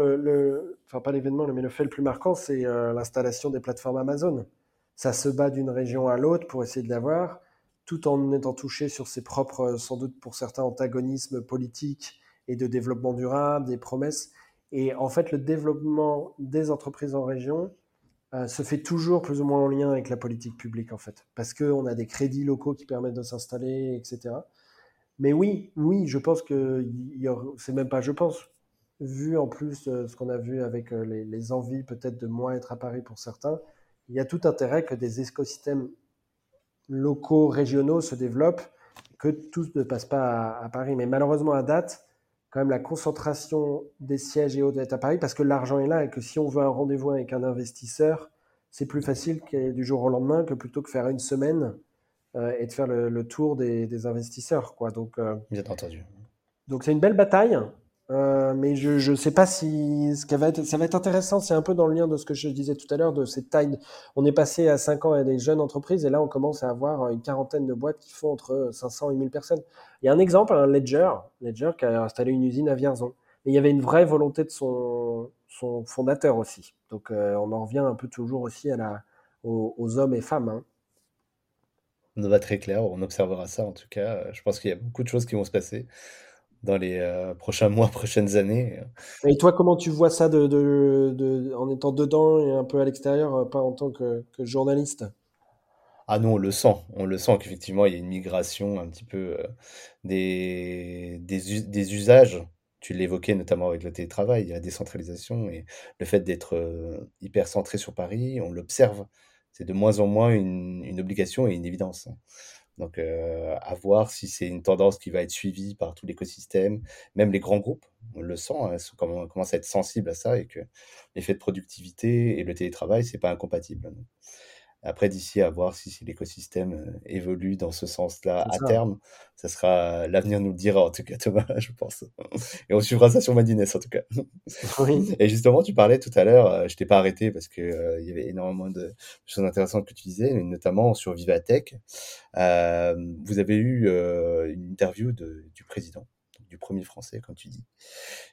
enfin pas l'événement, mais le fait le plus marquant, c'est l'installation des plateformes Amazon. Ça se bat d'une région à l'autre pour essayer de l'avoir tout en étant touché sur ses propres, sans doute pour certains, antagonismes politiques et de développement durable, des promesses. Et en fait, le développement des entreprises en région euh, se fait toujours plus ou moins en lien avec la politique publique, en fait, parce qu'on a des crédits locaux qui permettent de s'installer, etc. Mais oui, oui, je pense que c'est même pas, je pense, vu en plus euh, ce qu'on a vu avec euh, les, les envies peut-être de moins être à Paris pour certains, il y a tout intérêt que des écosystèmes locaux, régionaux se développent, que tout ne passe pas à, Paris. Mais malheureusement, à date, quand même, la concentration des sièges et autres est à Paris parce que l'argent est là et que si on veut un rendez-vous avec un investisseur, c'est plus facile du jour au lendemain que plutôt que faire une semaine euh, et de faire le, tour des, investisseurs. Quoi. Donc, euh,
Bien entendu.
Donc c'est une belle bataille. Euh, mais je ne sais pas si ça va être intéressant. C'est un peu dans le lien de ce que je disais tout à l'heure de cette taille. On est passé à 5 ans à des jeunes entreprises et là on commence à avoir une quarantaine de boîtes qui font entre 500 et 1000 personnes. Il y a un exemple, un Ledger, Ledger qui a installé une usine à Vierzon. Mais il y avait une vraie volonté de son, fondateur aussi. Donc euh, on en revient un peu toujours aussi aux, hommes et femmes. Hein.
On va très clair, on observera ça en tout cas. Je pense qu'il y a beaucoup de choses qui vont se passer dans les euh, prochains mois, (laughs) prochaines années.
Et toi, comment tu vois ça de, de, en étant dedans et un peu à l'extérieur, euh, pas en tant que, journaliste?
Ah non, on le sent. On le sent qu'effectivement, il y a une migration un petit peu euh, des, des, usages. Tu l'évoquais notamment avec le télétravail, la décentralisation et le fait d'être hyper centré sur Paris, on l'observe. C'est de moins en moins une, une obligation et une évidence. Donc, euh, à voir si c'est une tendance qui va être suivie par tout l'écosystème, même les grands groupes, on le sent, hein, on commence à être sensible à ça et que l'effet de productivité et le télétravail, c'est pas incompatible. Après, d'ici à voir si, l'écosystème euh, évolue dans ce sens-là à terme, ça sera l'avenir nous le dira en tout cas, Thomas, (laughs) je pense. Et on suivra ça sur Madines en tout cas. Oui. (laughs) Et justement, tu parlais tout à l'heure, euh, je t'ai pas arrêté parce que euh, il y avait énormément de choses intéressantes que tu disais, notamment sur Vivatech. Euh, vous avez eu une interview de, du président du premier français, quand tu dis.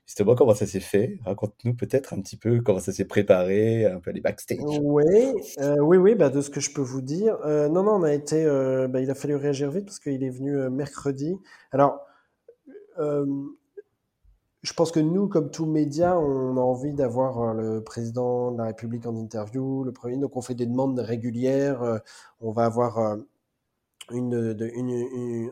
Justement, comment ça s'est fait? Raconte-nous peut-être un petit peu comment ça s'est préparé, un peu les backstage.
Oui, euh, oui, oui, bah, de ce que je peux vous dire. Euh, non, non, on a été, euh, bah, il a fallu réagir vite parce qu'il est venu mercredi. Alors, je pense que nous, comme tout média, on a envie d'avoir le président de la République en interview, le premier. Donc, on fait des demandes régulières. on va avoir un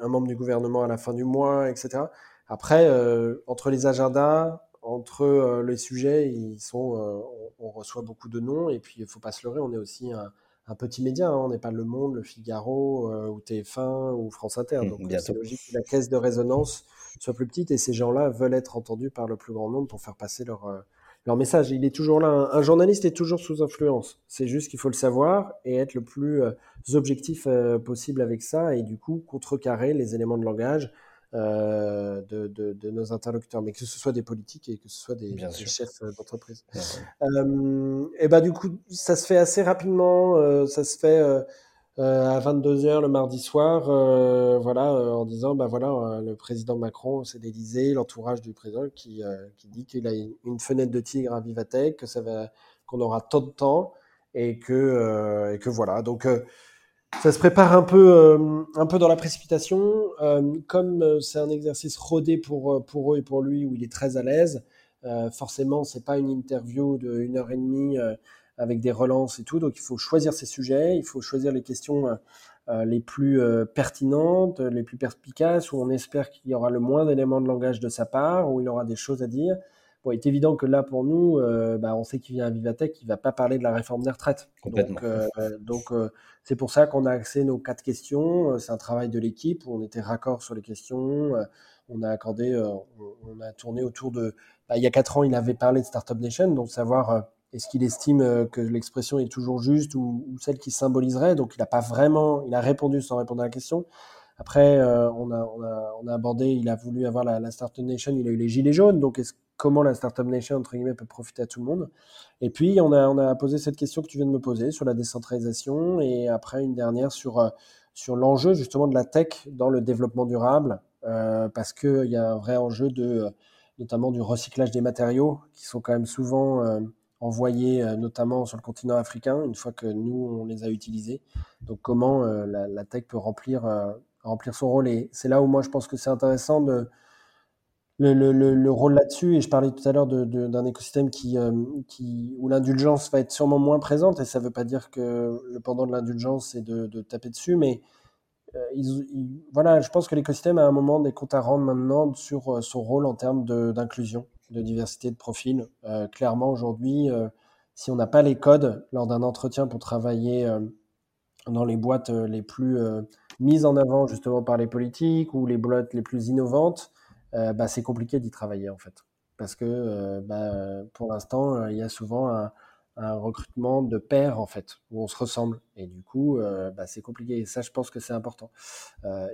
membre du gouvernement à la fin du mois, etc. Après, euh, entre les agendas, entre euh, les sujets, ils sont, euh, on, reçoit beaucoup de noms. Et puis, il faut pas se leurrer, on est aussi un, petit média. Hein. on n'est pas Le Monde, Le Figaro, ou TF1 ou France Inter. Mmh, Donc, c'est logique que la caisse de résonance soit plus petite. Et ces gens-là veulent être entendus par le plus grand nombre pour faire passer leur, leur message. Il est toujours là. Un, journaliste est toujours sous influence. C'est juste qu'il faut le savoir et être le plus objectif possible avec ça. Et du coup, contrecarrer les éléments de langage de, de, nos interlocuteurs, mais que ce soit des politiques et que ce soit des, chefs d'entreprise. et bah du coup, ça se fait assez rapidement, ça se fait à 22h le mardi soir, voilà, en disant, bah voilà, le président Macron, c'est l'Élysée, l'entourage du président qui, qui dit qu'il a une fenêtre de tigre à Vivatech, que ça va, qu'on aura tant de temps et que, et que voilà. Donc ça se prépare un peu, euh, un peu dans la précipitation. Euh, comme euh, c'est un exercice rodé pour, pour eux et pour lui, où il est très à l'aise, forcément, c'est pas une interview de une heure et demie avec des relances et tout. Donc, il faut choisir ses sujets, il faut choisir les questions les plus pertinentes, les plus perspicaces, où on espère qu'il y aura le moins d'éléments de langage de sa part, où il aura des choses à dire il est évident que là, pour nous, euh, bah, on sait qu'il vient à Vivatech, il ne va pas parler de la réforme des retraites. Donc, euh, euh, c'est pour ça qu'on a axé nos quatre questions. C'est un travail de l'équipe où on était raccord sur les questions. On a accordé, on, a tourné autour de. Bah, il y a quatre ans, il avait parlé de Startup Nation, donc savoir est-ce qu'il estime que l'expression est toujours juste ou, celle qui symboliserait. Donc, il n'a pas vraiment, il a répondu sans répondre à la question. Après, on, a, on, a, abordé, il a voulu avoir la, la Startup Nation, il a eu les gilets jaunes. Donc, est-ce comment la Startup Nation, entre guillemets, peut profiter à tout le monde. Et puis, on a, on a posé cette question que tu viens de me poser sur la décentralisation et après une dernière sur, euh, sur l'enjeu justement de la tech dans le développement durable, euh, parce qu'il y a un vrai enjeu de, notamment du recyclage des matériaux qui sont quand même souvent euh, envoyés, notamment sur le continent africain, une fois que nous, on les a utilisés. Donc, comment la, la, tech peut remplir, remplir son rôle. Et c'est là où moi, je pense que c'est intéressant de le, le, le, rôle là-dessus. Et je parlais tout à l'heure d'un de, écosystème qui, euh, qui, où l'indulgence va être sûrement moins présente. Et ça ne veut pas dire que le pendant de l'indulgence, c'est de, taper dessus. Mais euh, voilà, je pense que l'écosystème a un moment des comptes à rendre maintenant sur euh, son rôle en termes d'inclusion, de, diversité de profil. clairement, aujourd'hui, si on n'a pas les codes lors d'un entretien pour travailler dans les boîtes les plus mises en avant justement par les politiques ou les boîtes les plus innovantes, bah, c'est compliqué d'y travailler en fait. Parce que euh, bah, pour l'instant, euh, il y a souvent un, recrutement de pairs en fait, où on se ressemble. Et du coup, bah, c'est compliqué. Et ça, je pense que c'est important.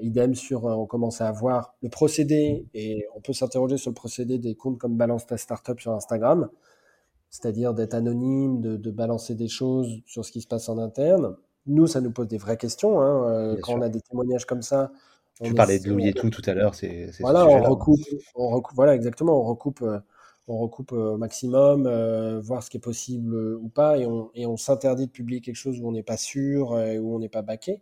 idem sur, on commence à avoir le procédé, et on peut s'interroger sur le procédé des comptes comme Balance ta Startup sur Instagram, c'est-à-dire d'être anonyme, de, balancer des choses sur ce qui se passe en interne. Nous, ça nous pose des vraies questions. Hein, quand on a des témoignages comme ça,
tu parlais de Louis et tout tout à l'heure, c'est
voilà, on recoupe, on recoupe, voilà exactement, on recoupe, euh, on recoupe au maximum, euh, voir ce qui est possible euh, ou pas, et on, et on s'interdit de publier quelque chose où on n'est pas sûr, et où on n'est pas baqué.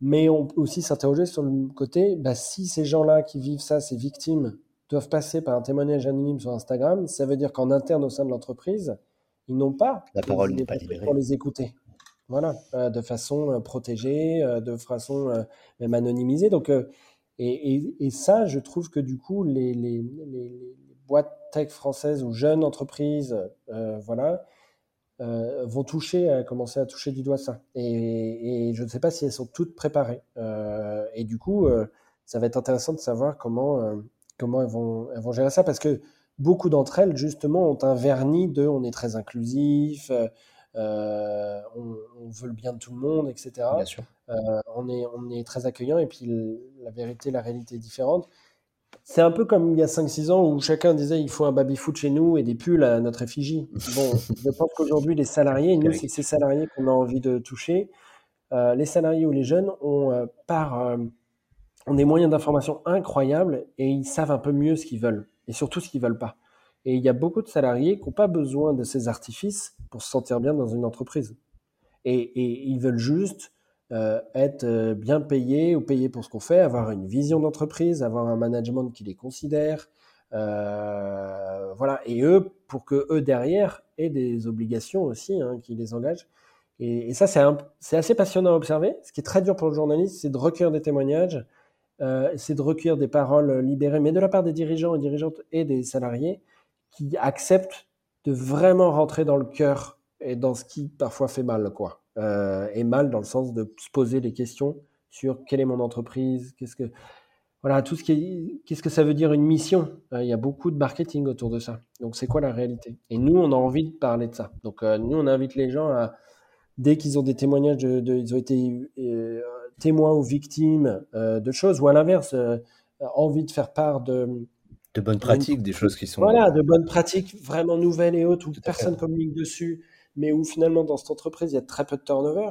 Mais on peut aussi s'interroger sur le côté, bah, si ces gens-là qui vivent ça, ces victimes, doivent passer par un témoignage anonyme sur Instagram, ça veut dire qu'en interne au sein de l'entreprise, ils n'ont pas
la parole pas libérée
pour les écouter. Voilà, euh, de façon euh, protégée, euh, de façon même anonymisée. Donc, et, et, ça, je trouve que du coup, les, les, les, boîtes tech françaises ou jeunes entreprises, voilà, vont toucher, commencer à toucher du doigt ça. Et, et je ne sais pas si elles sont toutes préparées. et du coup, ça va être intéressant de savoir comment, comment elles, vont, elles vont gérer ça, parce que beaucoup d'entre elles, justement, ont un vernis de on est très inclusif, euh, on, veut le bien de tout le monde, etc. Euh, on, est, on est très accueillant et puis la vérité, la réalité est différente. C'est un peu comme il y a 5-6 ans où chacun disait il faut un baby-foot chez nous et des pulls à notre effigie. (laughs) Bon, je pense qu'aujourd'hui, les salariés, nous, c'est ces salariés qu'on a envie de toucher. Euh, les salariés ou les jeunes ont, par, ont des moyens d'information incroyables et ils savent un peu mieux ce qu'ils veulent et surtout ce qu'ils veulent pas. Et il y a beaucoup de salariés qui n'ont pas besoin de ces artifices pour se sentir bien dans une entreprise. Et, ils veulent juste euh, être euh, bien payés ou payés pour ce qu'on fait, avoir une vision d'entreprise, avoir un management qui les considère. Euh, voilà. Et eux, pour que eux derrière aient des obligations aussi hein, qui les engagent. Et, ça, c'est assez passionnant à observer. Ce qui est très dur pour le journaliste, c'est de recueillir des témoignages, c'est de recueillir des paroles libérées, mais de la part des dirigeants et dirigeantes et des salariés, qui acceptent de vraiment rentrer dans le cœur et dans ce qui parfois fait mal, quoi. Euh, et mal dans le sens de se poser des questions sur quelle est mon entreprise, qu'est-ce que voilà tout ce qui qu'est-ce que ça veut dire une mission. Euh, il y a beaucoup de marketing autour de ça. Donc c'est quoi la réalité? Et nous on a envie de parler de ça. Donc euh, nous on invite les gens à dès qu'ils ont des témoignages ils ont été témoins ou victimes de choses ou à l'inverse envie de faire part de,
de bonnes pratiques, des choses qui sont.
Voilà, de bonnes pratiques vraiment nouvelles et autres, où personne communique dessus, mais où finalement dans cette entreprise il y a très peu de turnover,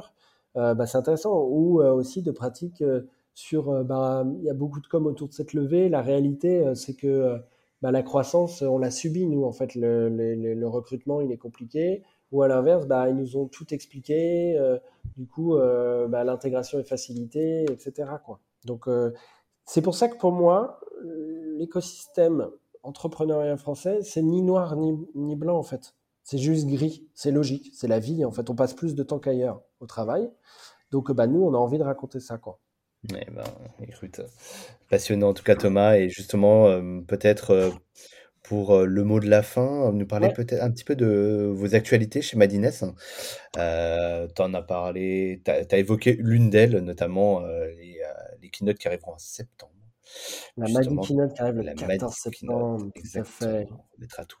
euh, bah, c'est intéressant. Ou euh, aussi de pratiques euh, sur. Bah, il y a beaucoup de com autour de cette levée. La réalité, c'est que bah, la croissance, on l'a subi, nous, en fait. Le, le, recrutement, il est compliqué. Ou à l'inverse, bah, ils nous ont tout expliqué. du coup, bah, l'intégration est facilitée, etc. Quoi. Donc, c'est pour ça que pour moi, l'écosystème entrepreneurial français, c'est ni noir ni, ni blanc en fait. C'est juste gris, c'est logique, c'est la vie en fait. On passe plus de temps qu'ailleurs au travail. Donc bah, nous, on a envie de raconter ça quoi.
Eh ben, écoute, passionnant en tout cas Thomas. Et justement, euh, peut-être euh, pour euh, le mot de la fin, nous parler peut-être un petit peu de vos actualités chez Madines. tu en as parlé, tu as, évoqué l'une d'elles, notamment les, les keynotes qui arriveront en septembre.
La Magic Keynote qui arrive le 14 septembre,
fait. On mettra tout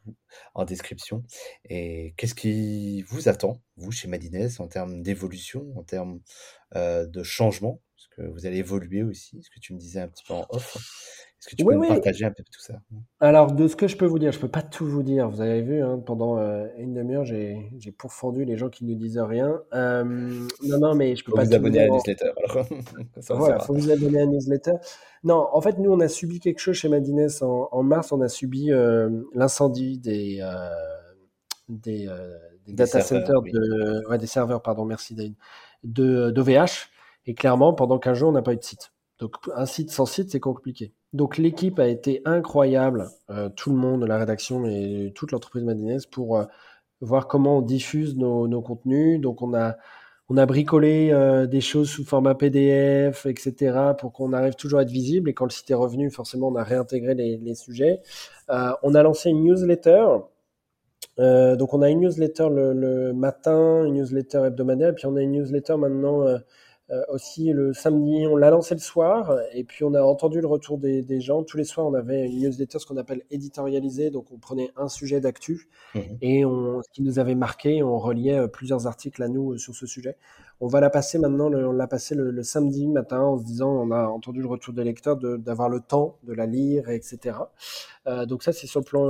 en description. Et qu'est-ce qui vous attend, vous, chez Madines, en termes d'évolution, en termes euh, de changement? Parce que vous allez évoluer aussi, ce que tu me disais un petit peu en off? Est-ce que tu peux nous partager un peu tout ça?
Alors, de ce que je peux vous dire, je ne peux pas tout vous dire. Vous avez vu, hein, pendant euh, une demi-heure, j'ai pourfendu les gens qui ne disaient rien. Euh, non, non, mais je peux
faut
pas
vous abonner à la newsletter. (laughs)
voilà, il faut vous abonner à la newsletter. Non, en fait, nous, on a subi quelque chose chez Madines en, mars. On a subi euh, l'incendie des, des, data centers, de, des serveurs, pardon, merci Dane, d'OVH. Et clairement, pendant 15 jours, on n'a pas eu de site. Donc, un site sans site, c'est compliqué. Donc l'équipe a été incroyable, euh, tout le monde, la rédaction et toute l'entreprise Madines pour euh, voir comment on diffuse nos, contenus. Donc on a on a bricolé euh, des choses sous format PDF, etc., pour qu'on arrive toujours à être visible. Et quand le site est revenu, forcément, on a réintégré les, sujets. on a lancé une newsletter. donc on a une newsletter le, le, matin, une newsletter hebdomadaire, puis on a une newsletter maintenant aussi le samedi, on l'a lancé le soir et puis on a entendu le retour des, des, gens. Tous les soirs, on avait une newsletter, ce qu'on appelle éditorialisée. Donc, on prenait un sujet d'actu mmh et on, ce qui nous avait marqué, on reliait euh, plusieurs articles à nous euh, sur ce sujet. On va la passer maintenant, on l'a passé le, samedi matin en se disant, on a entendu le retour des lecteurs, d'avoir le temps de la lire, etc. Euh, donc ça, c'est sur le plan,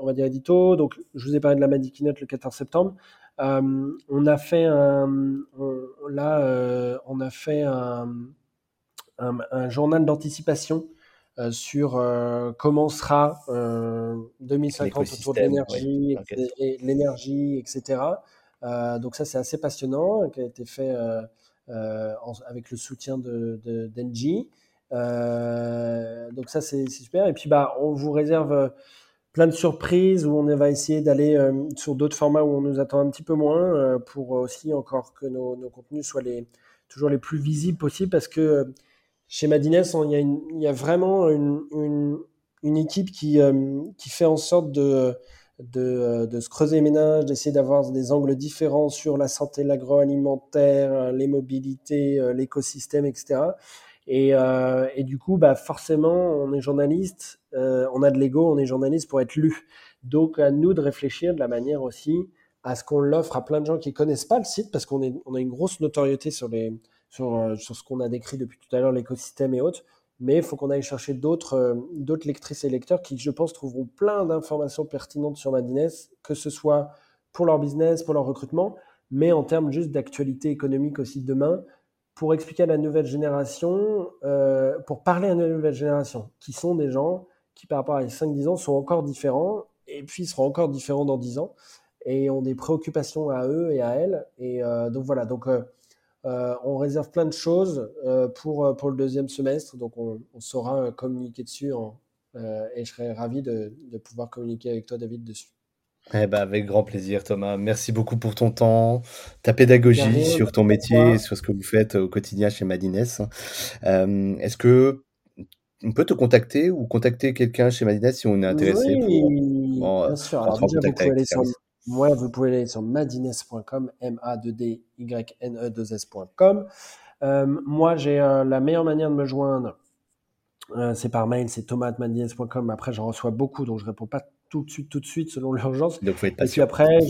on va dire, édito. Donc, je vous ai parlé de la Madikinote le 14 septembre. Euh, on a fait un, là, euh, on a fait un, journal d'anticipation euh, sur comment sera 2050 autour de l'énergie, et, l'énergie, etc. donc ça, c'est assez passionnant, qui a été fait avec le soutien de, d'Engie. donc ça, c'est, super. Et puis, bah, on vous réserve plein de surprises où on va essayer d'aller euh, sur d'autres formats où on nous attend un petit peu moins euh, pour aussi encore que nos, contenus soient toujours les plus visibles possibles parce que euh, chez Madines, il y, a vraiment une, équipe qui, fait en sorte de, de, de se creuser les ménages, d'essayer d'avoir des angles différents sur la santé, l'agroalimentaire, les mobilités, l'écosystème, etc. Et, euh, et, du coup, bah forcément, on est journaliste, euh, on a de l'ego, on est journaliste pour être lu. Donc, à nous de réfléchir de la manière aussi à ce qu'on l'offre à plein de gens qui connaissent pas le site, parce qu'on on a une grosse notoriété sur, les, sur, euh, sur ce qu'on a décrit depuis tout à l'heure, l'écosystème et autres. Mais il faut qu'on aille chercher d'autres d'autres lectrices et lecteurs qui, je pense, trouveront plein d'informations pertinentes sur Madines, que ce soit pour leur business, pour leur recrutement, mais en termes juste d'actualité économique aussi demain pour expliquer à la nouvelle génération, euh, pour parler à la nouvelle génération, qui sont des gens qui, par rapport à 5-10 ans, sont encore différents, et puis seront encore différents dans 10 ans, et ont des préoccupations à eux et à elles. Et euh, donc voilà, donc euh, on réserve plein de choses pour, pour le deuxième semestre, donc on, saura communiquer dessus, et je serais ravi de, de pouvoir communiquer avec toi, David, dessus.
Eh ben, avec grand plaisir, Thomas. Merci beaucoup pour ton temps, ta pédagogie sur ton métier, sur ce que vous faites au quotidien chez Madines. Euh, est-ce que on peut te contacter ou contacter quelqu'un chez Madines si on est intéressé
oui, bien sûr. Alors, déjà, vous pouvez aller sur, vous pouvez aller sur madines.com, M-A-D-D-Y-N-E-2-S.com. Euh, moi, j'ai euh, la meilleure manière de me joindre, c'est par mail, c'est thomas.madines.com. Après, j'en reçois beaucoup, donc je réponds pas tout de suite, tout de suite, selon (laughs) l'urgence. Et puis après,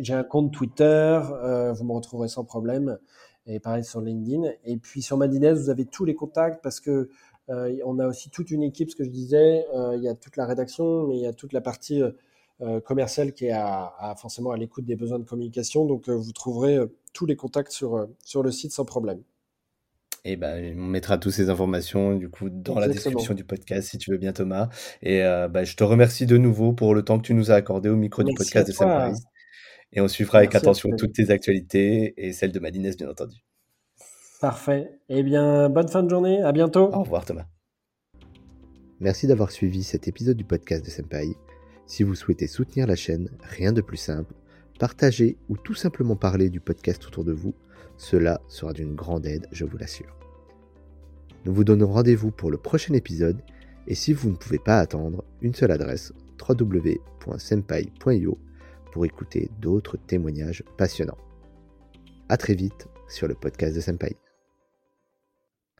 j'ai un compte Twitter, euh, vous me retrouverez sans problème. Et pareil sur LinkedIn. Et puis sur Madines, vous avez tous les contacts parce que on a aussi toute une équipe, ce que je disais, il y a toute la rédaction, mais il y a toute la partie commerciale qui est à, forcément à l'écoute des besoins de communication. Donc vous trouverez tous les contacts sur, sur le site sans problème.
Et ben, on mettra toutes ces informations du coup dans la description du podcast si tu veux bien Thomas. Et bah, je te remercie de nouveau pour le temps que tu nous as accordé au micro du podcast de Saint Et on suivra avec attention toutes tes actualités et celles de Madinès bien entendu.
Parfait. Eh bien, bonne fin de journée. À bientôt.
Au revoir Thomas. Merci d'avoir suivi cet épisode du podcast de Senpai. Si vous souhaitez soutenir la chaîne, rien de plus simple, partagez ou tout simplement parler du podcast autour de vous. Cela sera d'une grande aide, je vous l'assure. Nous vous donnons rendez-vous pour le prochain épisode et si vous ne pouvez pas attendre, une seule adresse www.senpai.io pour écouter d'autres témoignages passionnants. A très vite sur le podcast de Senpai.